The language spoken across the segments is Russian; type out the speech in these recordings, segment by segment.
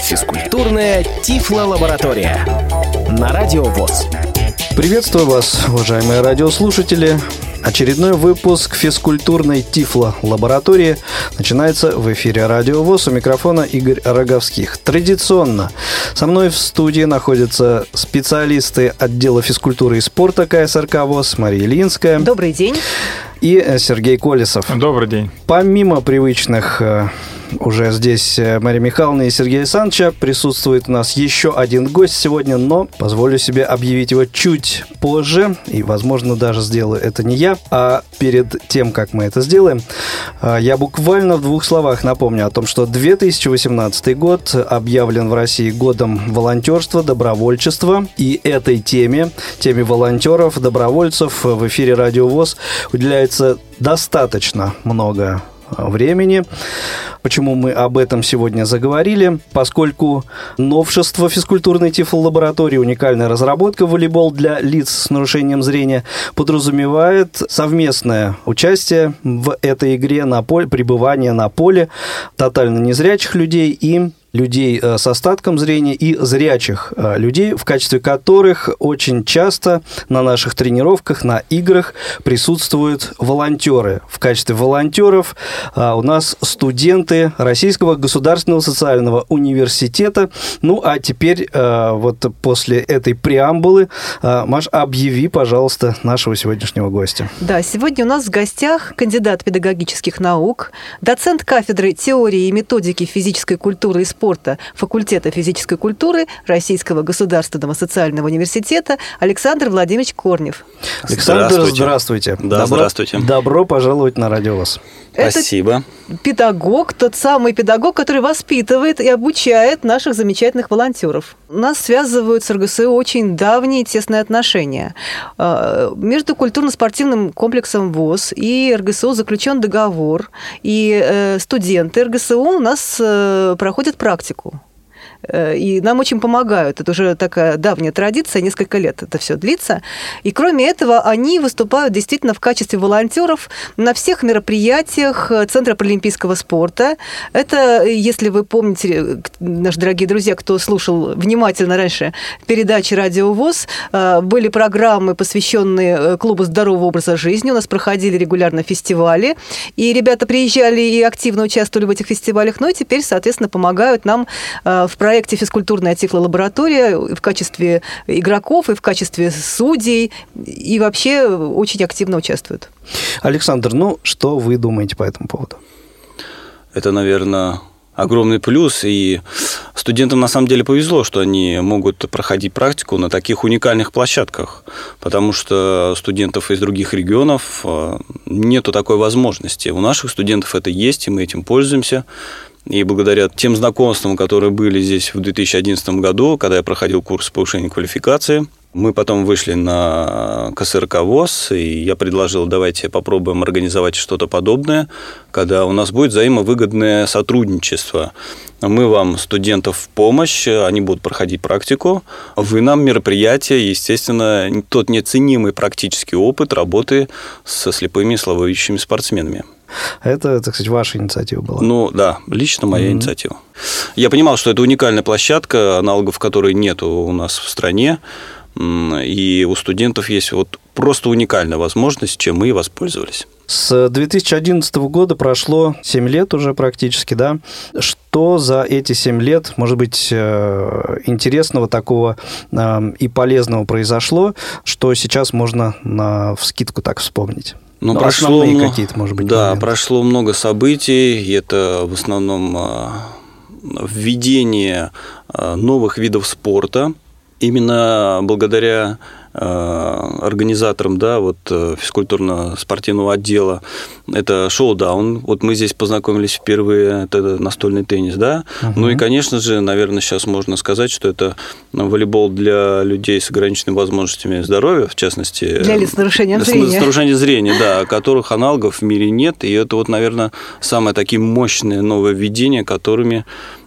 Физкультурная Тифло-лаборатория на Радио ВОЗ. Приветствую вас, уважаемые радиослушатели. Очередной выпуск физкультурной Тифло-лаборатории начинается в эфире Радио ВОЗ. У микрофона Игорь Роговских. Традиционно со мной в студии находятся специалисты отдела физкультуры и спорта КСРК ВОЗ Мария Ильинская. Добрый день. И Сергей Колесов. Добрый день. Помимо привычных э, уже здесь э, Мария Михайловна и Сергей Александровича. Присутствует у нас еще один гость сегодня, но позволю себе объявить его чуть позже. И, возможно, даже сделаю это не я. А перед тем, как мы это сделаем, э, я буквально в двух словах напомню о том, что 2018 год объявлен в России годом волонтерства, добровольчества. И этой теме, теме волонтеров, добровольцев в эфире Радио ВОЗ уделяется достаточно много времени. Почему мы об этом сегодня заговорили? Поскольку новшество физкультурной тифлолаборатории, уникальная разработка волейбол для лиц с нарушением зрения, подразумевает совместное участие в этой игре на поле, пребывание на поле тотально незрячих людей и людей э, с остатком зрения и зрячих э, людей, в качестве которых очень часто на наших тренировках, на играх присутствуют волонтеры. В качестве волонтеров э, у нас студенты Российского государственного социального университета. Ну, а теперь вот после этой преамбулы, Маш, объяви, пожалуйста, нашего сегодняшнего гостя. Да, сегодня у нас в гостях кандидат педагогических наук, доцент кафедры теории и методики физической культуры и спорта спорта факультета физической культуры Российского государственного социального университета Александр Владимирович Корнев. Александр, здравствуйте. здравствуйте. Да, добро, здравствуйте. Добро пожаловать на Радио. Спасибо. Это педагог, тот самый педагог, который воспитывает и обучает наших замечательных волонтеров. Нас связывают с РГСУ очень давние тесные отношения. А, между культурно-спортивным комплексом ВОЗ и РГСУ заключен договор, и э, студенты РГСУ у нас э, проходят практику. Э, и нам очень помогают. Это уже такая давняя традиция, несколько лет это все длится. И кроме этого, они выступают действительно в качестве волонтеров на всех мероприятиях Центра паралимпийского спорта. Это, если вы помните, наши дорогие друзья, кто слушал внимательно раньше передачи «Радио ВОЗ», э, были программы, посвященные э, клубу здорового образа жизни. У нас проходили регулярно фестивали. И ребята приезжали и активно участвовали в этих фестивалях. Ну и теперь, соответственно, помогают нам в проекте проекте «Физкультурная тифлолаборатория» в качестве игроков и в качестве судей, и вообще очень активно участвуют. Александр, ну что вы думаете по этому поводу? Это, наверное, огромный плюс, и студентам на самом деле повезло, что они могут проходить практику на таких уникальных площадках, потому что студентов из других регионов э, нету такой возможности. У наших студентов это есть, и мы этим пользуемся. И благодаря тем знакомствам, которые были здесь в 2011 году, когда я проходил курс повышения квалификации, мы потом вышли на КСРК ВОЗ, и я предложил, давайте попробуем организовать что-то подобное, когда у нас будет взаимовыгодное сотрудничество. Мы вам, студентов, в помощь, они будут проходить практику, вы нам мероприятие, естественно, тот неоценимый практический опыт работы со слепыми и слабовидящими спортсменами. Это, так сказать, ваша инициатива была? Ну, да, лично моя mm-hmm. инициатива. Я понимал, что это уникальная площадка, аналогов которой нет у нас в стране, и у студентов есть вот просто уникальная возможность, чем мы и воспользовались. С 2011 года прошло 7 лет уже практически, да? Что за эти 7 лет, может быть, э, интересного такого э, и полезного произошло, что сейчас можно на вскидку так вспомнить? Ну, ну прошло много, какие-то, может быть, Да, моменты. прошло много событий, и это в основном а, введение а, новых видов спорта. Именно благодаря организатором, да, вот э, физкультурно-спортивного отдела, это шоу-даун. Вот мы здесь познакомились впервые, это настольный теннис, да. Угу. Ну и, конечно же, наверное, сейчас можно сказать, что это волейбол для людей с ограниченными возможностями здоровья, в частности... Для лиц с нарушением зрения. С нарушением зрения, да, которых аналогов в мире нет. И это вот, наверное, самое такие мощные нововведения, которыми Э,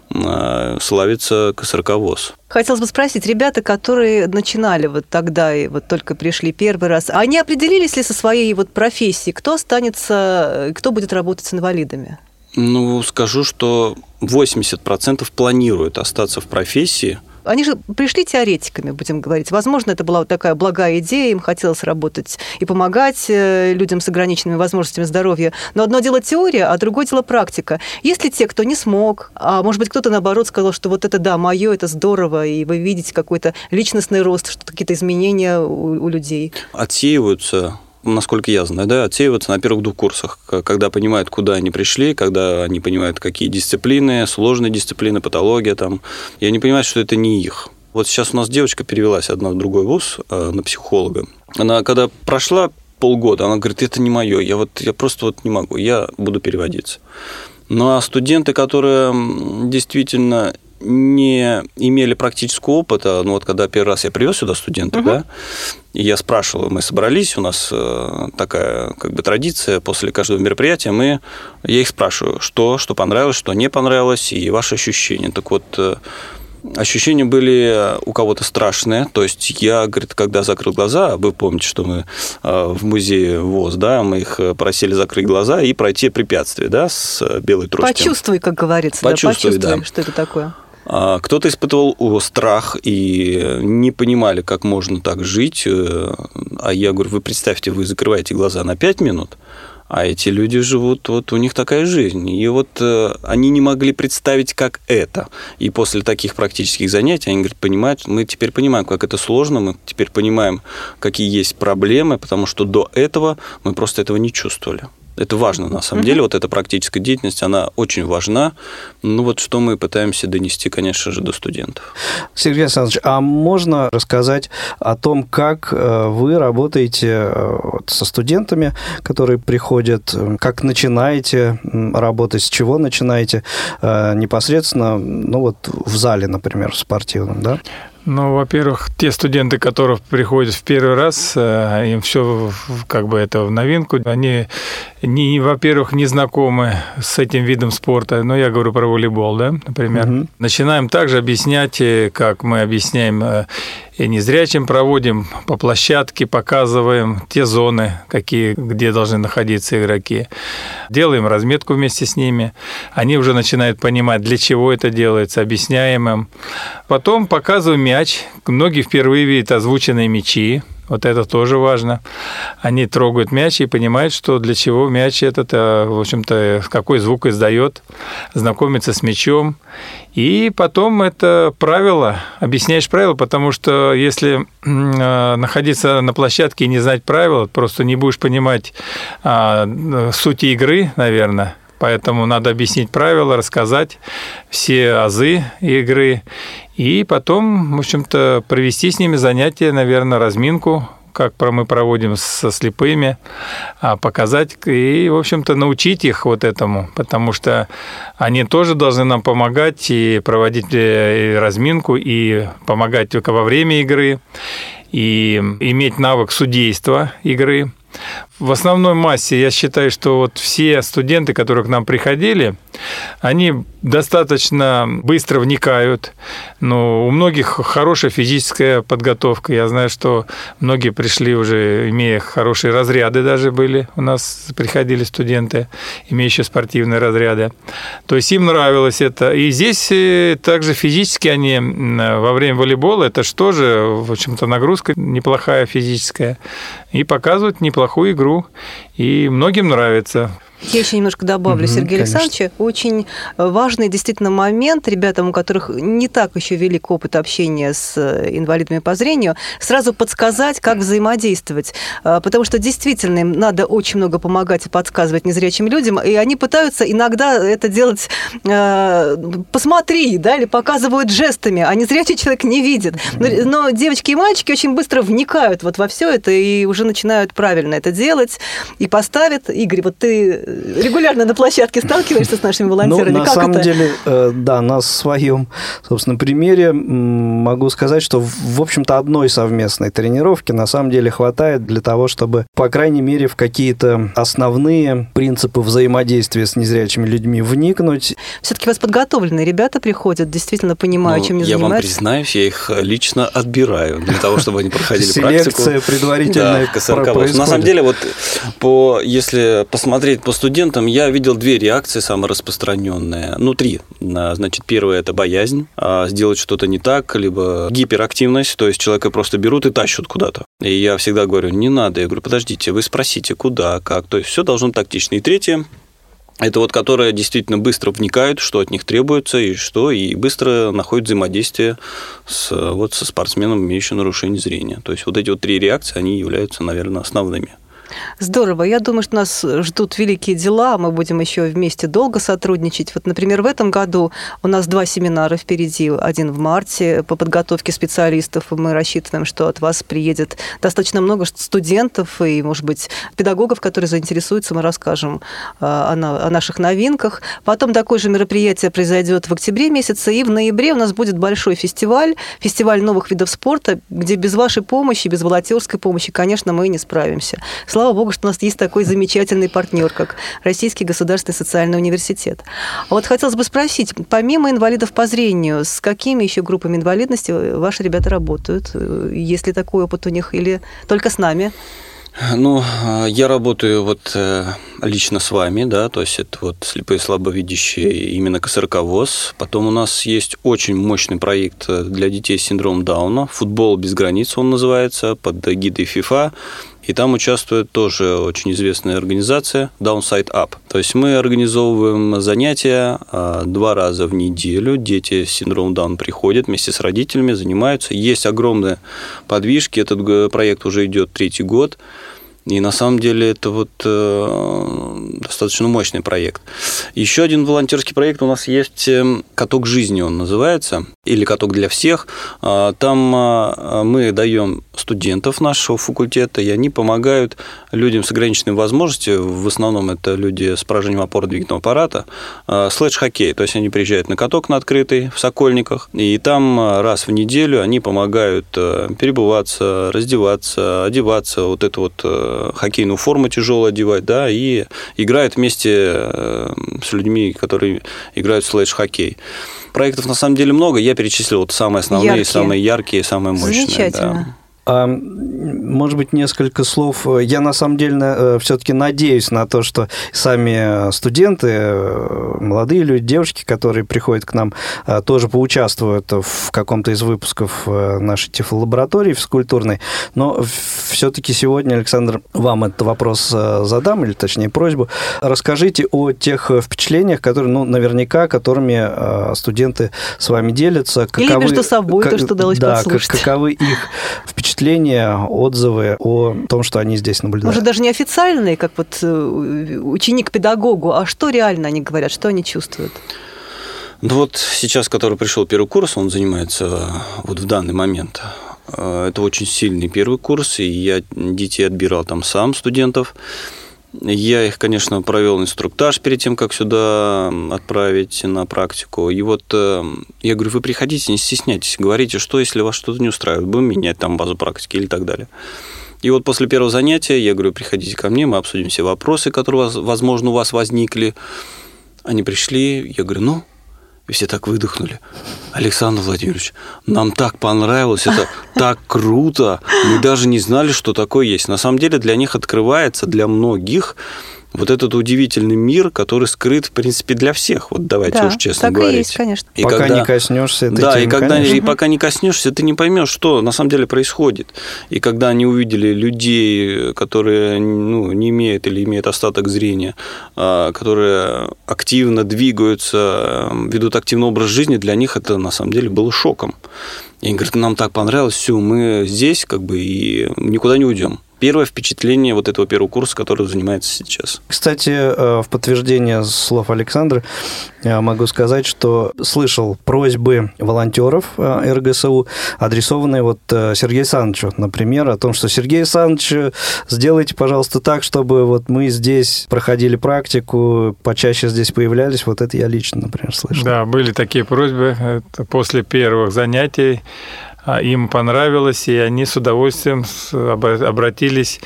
славится КСРК-ВОЗ. Хотелось бы спросить, ребята, которые начинали вот тогда и вот только пришли первый раз, они определились ли со своей вот профессией, кто останется, кто будет работать с инвалидами? Ну, скажу, что 80% планируют остаться в профессии, они же пришли теоретиками, будем говорить. Возможно, это была вот такая благая идея, им хотелось работать и помогать э, людям с ограниченными возможностями здоровья. Но одно дело теория, а другое дело практика. Есть ли те, кто не смог, а может быть, кто-то наоборот сказал, что вот это да, мое, это здорово, и вы видите какой-то личностный рост, что какие-то изменения у, у людей? Отсеиваются насколько я знаю, да, отсеиваются на первых двух курсах, когда понимают, куда они пришли, когда они понимают, какие дисциплины, сложные дисциплины, патология там, и они понимают, что это не их. Вот сейчас у нас девочка перевелась одна в другой вуз э, на психолога. Она когда прошла полгода, она говорит, это не мое, я вот я просто вот не могу, я буду переводиться. Ну а студенты, которые действительно не имели практического опыта, ну вот когда первый раз я привез сюда студентов, угу. да, и я спрашивал, мы собрались, у нас э, такая как бы традиция, после каждого мероприятия мы, я их спрашиваю, что, что понравилось, что не понравилось, и ваши ощущения. Так вот, э, ощущения были у кого-то страшные. То есть я, говорит, когда закрыл глаза, вы помните, что мы э, в музее ВОЗ, да, мы их просили закрыть глаза и пройти препятствие, да, с белой тростью. Почувствуй, как говорится. Почувствуй, да, почувствуй да. что это такое. А, кто-то испытывал страх и не понимали, как можно так жить. Э, а я говорю, вы представьте, вы закрываете глаза на 5 минут, а эти люди живут, вот у них такая жизнь. И вот э, они не могли представить, как это. И после таких практических занятий они говорят, понимают, мы теперь понимаем, как это сложно, мы теперь понимаем, какие есть проблемы, потому что до этого мы просто этого не чувствовали. Это важно, на самом деле. Вот эта практическая деятельность, она очень важна. Ну вот что мы пытаемся донести, конечно же, до студентов. Сергей Александрович, а можно рассказать о том, как э, вы работаете э, со студентами, которые приходят, как начинаете работать, с чего начинаете э, непосредственно, ну вот в зале, например, в спортивном, да? Ну, во-первых, те студенты, которые приходят в первый раз, э, им все как бы это в новинку. Они, не, во-первых, не знакомы с этим видом спорта. Но я говорю про волейбол, да, например. Угу. Начинаем также объяснять, э, как мы объясняем э, и незрячим проводим по площадке, показываем те зоны, какие, где должны находиться игроки. Делаем разметку вместе с ними. Они уже начинают понимать, для чего это делается, объясняем им. Потом показываем мяч. Многие впервые видят озвученные мячи. Вот это тоже важно. Они трогают мяч и понимают, что для чего мяч этот, э, в общем-то, какой звук издает, знакомятся с мячом. И потом это правило, объясняешь правила, потому что если э, находиться на площадке и не знать правил, просто не будешь понимать а, сути игры, наверное, Поэтому надо объяснить правила, рассказать все азы игры и потом, в общем-то, провести с ними занятия, наверное, разминку, как мы проводим со слепыми, а, показать и, в общем-то, научить их вот этому, потому что они тоже должны нам помогать и проводить э, разминку, и помогать только во время игры, и иметь навык судейства игры. В основной массе я считаю, что вот все студенты, которые к нам приходили, они достаточно быстро вникают. Но у многих хорошая физическая подготовка. Я знаю, что многие пришли уже, имея хорошие разряды даже были. У нас приходили студенты, имеющие спортивные разряды. То есть им нравилось это. И здесь э, также физически они во время волейбола, это что же, в общем-то, нагрузка неплохая физическая. И показывают неплохую игру игру, и многим нравится. Я еще немножко добавлю, угу, Сергей конечно. Александрович. Очень важный действительно момент ребятам, у которых не так еще велик опыт общения с э, инвалидами по зрению, сразу подсказать, как взаимодействовать. А, потому что действительно им надо очень много помогать и подсказывать незрячим людям, и они пытаются иногда это делать э, «посмотри», да, или показывают жестами, а незрячий человек не видит. Но, но девочки и мальчики очень быстро вникают вот во все это и уже начинают правильно это делать, и поставят. Игорь, вот ты регулярно на площадке сталкиваешься с нашими волонтерами? Ну, на как самом это? деле, э, да, на своем, собственно, примере могу сказать, что, в общем-то, одной совместной тренировки на самом деле хватает для того, чтобы, по крайней мере, в какие-то основные принципы взаимодействия с незрячими людьми вникнуть. Все-таки у вас подготовленные ребята приходят, действительно понимают, ну, чем они я занимаются? Я вам признаюсь, я их лично отбираю для того, чтобы они проходили практику. Селекция предварительная. На самом деле, вот по, если посмотреть по студентам я видел две реакции самые распространенные. Ну, три. Значит, первое – это боязнь а, сделать что-то не так, либо гиперактивность, то есть человека просто берут и тащат куда-то. И я всегда говорю, не надо. Я говорю, подождите, вы спросите, куда, как. То есть все должно тактично. И третье это вот которые действительно быстро вникают, что от них требуется и что, и быстро находят взаимодействие с, вот, со спортсменом, имеющим нарушение зрения. То есть вот эти вот три реакции, они являются, наверное, основными. Здорово. Я думаю, что нас ждут великие дела. Мы будем еще вместе долго сотрудничать. Вот, например, в этом году у нас два семинара впереди. Один в марте по подготовке специалистов. Мы рассчитываем, что от вас приедет достаточно много студентов и, может быть, педагогов, которые заинтересуются. Мы расскажем а, о наших новинках. Потом такое же мероприятие произойдет в октябре месяце. И в ноябре у нас будет большой фестиваль, фестиваль новых видов спорта, где без вашей помощи, без волонтерской помощи, конечно, мы не справимся. Слава богу, что у нас есть такой замечательный партнер, как Российский государственный социальный университет. А вот хотелось бы спросить, помимо инвалидов по зрению, с какими еще группами инвалидности ваши ребята работают? Есть ли такой опыт у них или только с нами? Ну, я работаю вот э, лично с вами, да, то есть это вот слепые слабовидящие, именно КСРК ВОЗ. Потом у нас есть очень мощный проект э, для детей с синдромом Дауна, «Футбол без границ» он называется, под гидой ФИФА. И там участвует тоже очень известная организация Downside Up. То есть мы организовываем занятия а, два раза в неделю. Дети с синдромом Даун приходят вместе с родителями, занимаются. Есть огромные подвижки. Этот проект уже идет третий год. И на самом деле это вот э, достаточно мощный проект. Еще один волонтерский проект у нас есть эм, «Каток жизни» он называется, или «Каток для всех». А, там а, мы даем студентов нашего факультета, и они помогают людям с ограниченными возможностями, в основном это люди с поражением опорно-двигательного аппарата, а, слэдж-хоккей. То есть они приезжают на каток на открытый в Сокольниках, и там раз в неделю они помогают э, перебываться, раздеваться, одеваться, вот это вот э, хоккейную форму тяжелую одевать, да, и играет вместе э, с людьми, которые играют в слэдж-хоккей. Проектов на самом деле много, я перечислил вот самые основные, яркие. самые яркие, самые мощные. Замечательно. Да. Может быть, несколько слов. Я на самом деле э, все-таки надеюсь на то, что сами студенты, э, молодые люди, девушки, которые приходят к нам, э, тоже поучаствуют в каком-то из выпусков нашей тифлолаборатории физкультурной. Но все-таки сегодня, Александр, вам этот вопрос задам, или точнее просьбу. Расскажите о тех впечатлениях, которые, ну, наверняка, которыми студенты с вами делятся. Каковы, или между собой, как, то, что удалось да, послушать. каковы их впечатления отзывы о том, что они здесь наблюдают. Может, даже не официальные, как вот э, ученик педагогу, а что реально они говорят, что они чувствуют? Ну вот сейчас, который пришел первый курс, он занимается вот в данный момент. Э, это очень сильный первый курс, и я детей отбирал там сам, студентов. Я их, конечно, провел инструктаж перед тем, как сюда отправить на практику. И вот э, я говорю, вы приходите, не стесняйтесь, говорите, что если вас что-то не устраивает, будем менять там базу практики или так далее. И вот после первого занятия я говорю, приходите ко мне, мы обсудим все вопросы, которые, возможно, у вас возникли. Они пришли, я говорю, ну, и все так выдохнули. Александр Владимирович, нам так понравилось, это так круто. Мы даже не знали, что такое есть. На самом деле для них открывается, для многих, вот этот удивительный мир, который скрыт, в принципе, для всех. Вот давайте да, уж честно так говорить. И есть, конечно. И пока когда, не коснешься этой Да, темы, и, когда, конечно. и пока не коснешься, ты не поймешь, что на самом деле происходит. И когда они увидели людей, которые ну, не имеют или имеют остаток зрения, а, которые активно двигаются, ведут активный образ жизни, для них это на самом деле было шоком. И они говорят, нам так понравилось, все, мы здесь как бы и никуда не уйдем первое впечатление вот этого первого курса, который занимается сейчас. Кстати, э, в подтверждение слов Александра я могу сказать, что слышал просьбы волонтеров э, РГСУ, адресованные вот э, Сергею Александровичу, например, о том, что Сергей Александрович, сделайте, пожалуйста, так, чтобы вот мы здесь проходили практику, почаще здесь появлялись. Вот это я лично, например, слышал. Да, были такие просьбы. Это после первых занятий им понравилось, и они с удовольствием обратились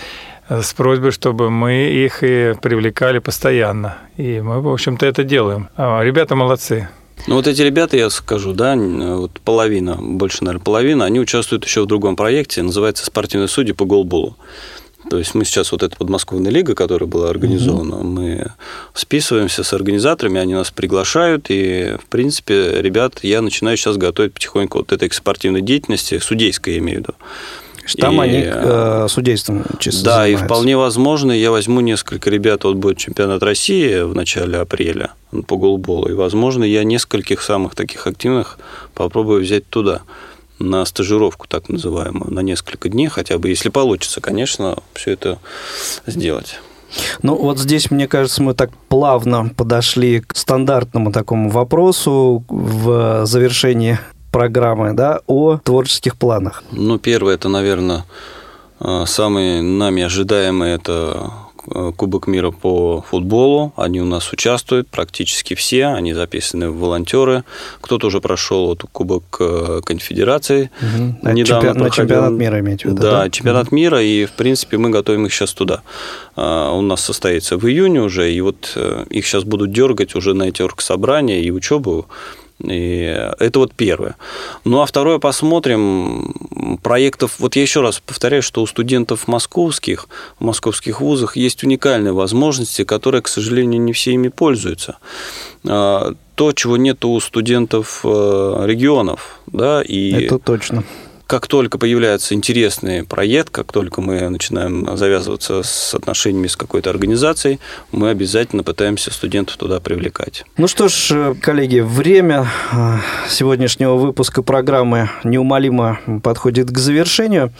э, с просьбой, чтобы мы их и привлекали постоянно. И мы, в общем-то, это делаем. А, ребята молодцы. Ну, вот эти ребята, я скажу, да, вот половина, больше, наверное, половина, они участвуют еще в другом проекте, называется «Спортивные судьи по голболу». То есть мы сейчас вот эта подмосковная лига, которая была организована, угу. мы списываемся с организаторами, они нас приглашают, и, в принципе, ребят, я начинаю сейчас готовить потихоньку вот этой спортивной деятельности, судейской, я имею в виду. Там и, они э, судейством чисто Да, занимаются. и вполне возможно, я возьму несколько ребят, вот будет чемпионат России в начале апреля по голболу, и, возможно, я нескольких самых таких активных попробую взять туда на стажировку, так называемую, на несколько дней хотя бы, если получится, конечно, все это сделать. Ну, вот здесь, мне кажется, мы так плавно подошли к стандартному такому вопросу в завершении программы, да, о творческих планах? Ну, первое, это, наверное, э, самый нами ожидаемый, это Кубок мира по футболу. Они у нас участвуют практически все. Они записаны в волонтеры. Кто-то уже прошел вот Кубок э, Конфедерации. Угу. Недавно чемпион, на чемпионат мира имеете в виду? Да, да? чемпионат угу. мира. И, в принципе, мы готовим их сейчас туда. У нас состоится в июне уже. И вот их сейчас будут дергать уже на эти оргсобрания и учебу и это вот первое. Ну а второе посмотрим. Проектов, вот я еще раз повторяю, что у студентов московских, в московских вузах есть уникальные возможности, которые, к сожалению, не все ими пользуются. А, то, чего нет у студентов э, регионов. Да, и это точно как только появляется интересный проект, как только мы начинаем завязываться с отношениями с какой-то организацией, мы обязательно пытаемся студентов туда привлекать. Ну что ж, коллеги, время э, сегодняшнего выпуска программы неумолимо подходит к завершению.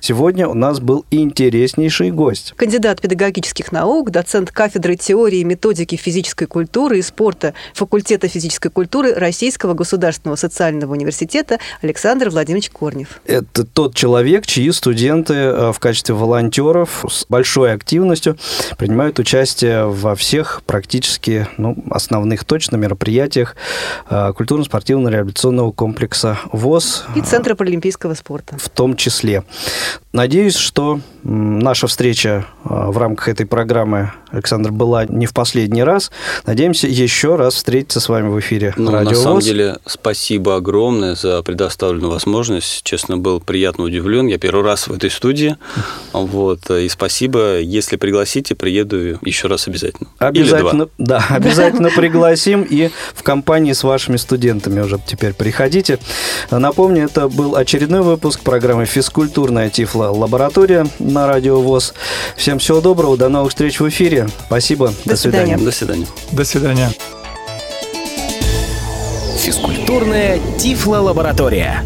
Сегодня у нас был интереснейший гость. Кандидат педагогических наук, доцент кафедры теории и методики физической культуры и спорта факультета физической культуры Российского государственного социального университета Александр Владимирович Корнев. Корнев. Это тот человек, чьи студенты э, в качестве волонтеров с большой активностью принимают участие во всех практически ну, основных точно мероприятиях э, культурно-спортивного реабилитационного комплекса ВОЗ. И Центра паралимпийского спорта. В том числе. Надеюсь, что наша встреча э, в рамках этой программы, Александр, была не в последний раз. Надеемся еще раз встретиться с вами в эфире ну, Радио На самом ВОЗ. деле, спасибо огромное за предоставленную возможность честно, был приятно удивлен. Я первый раз в этой студии. Вот. И спасибо. Если пригласите, приеду еще раз обязательно. Обязательно, да, обязательно пригласим. И в компании с вашими студентами уже теперь приходите. Напомню, это был очередной выпуск программы «Физкультурная Тифла Лаборатория» на Радио ВОЗ. Всем всего доброго, до новых встреч в эфире. Спасибо, до, до свидания. До свидания. До свидания. Физкультурная Тифла Лаборатория.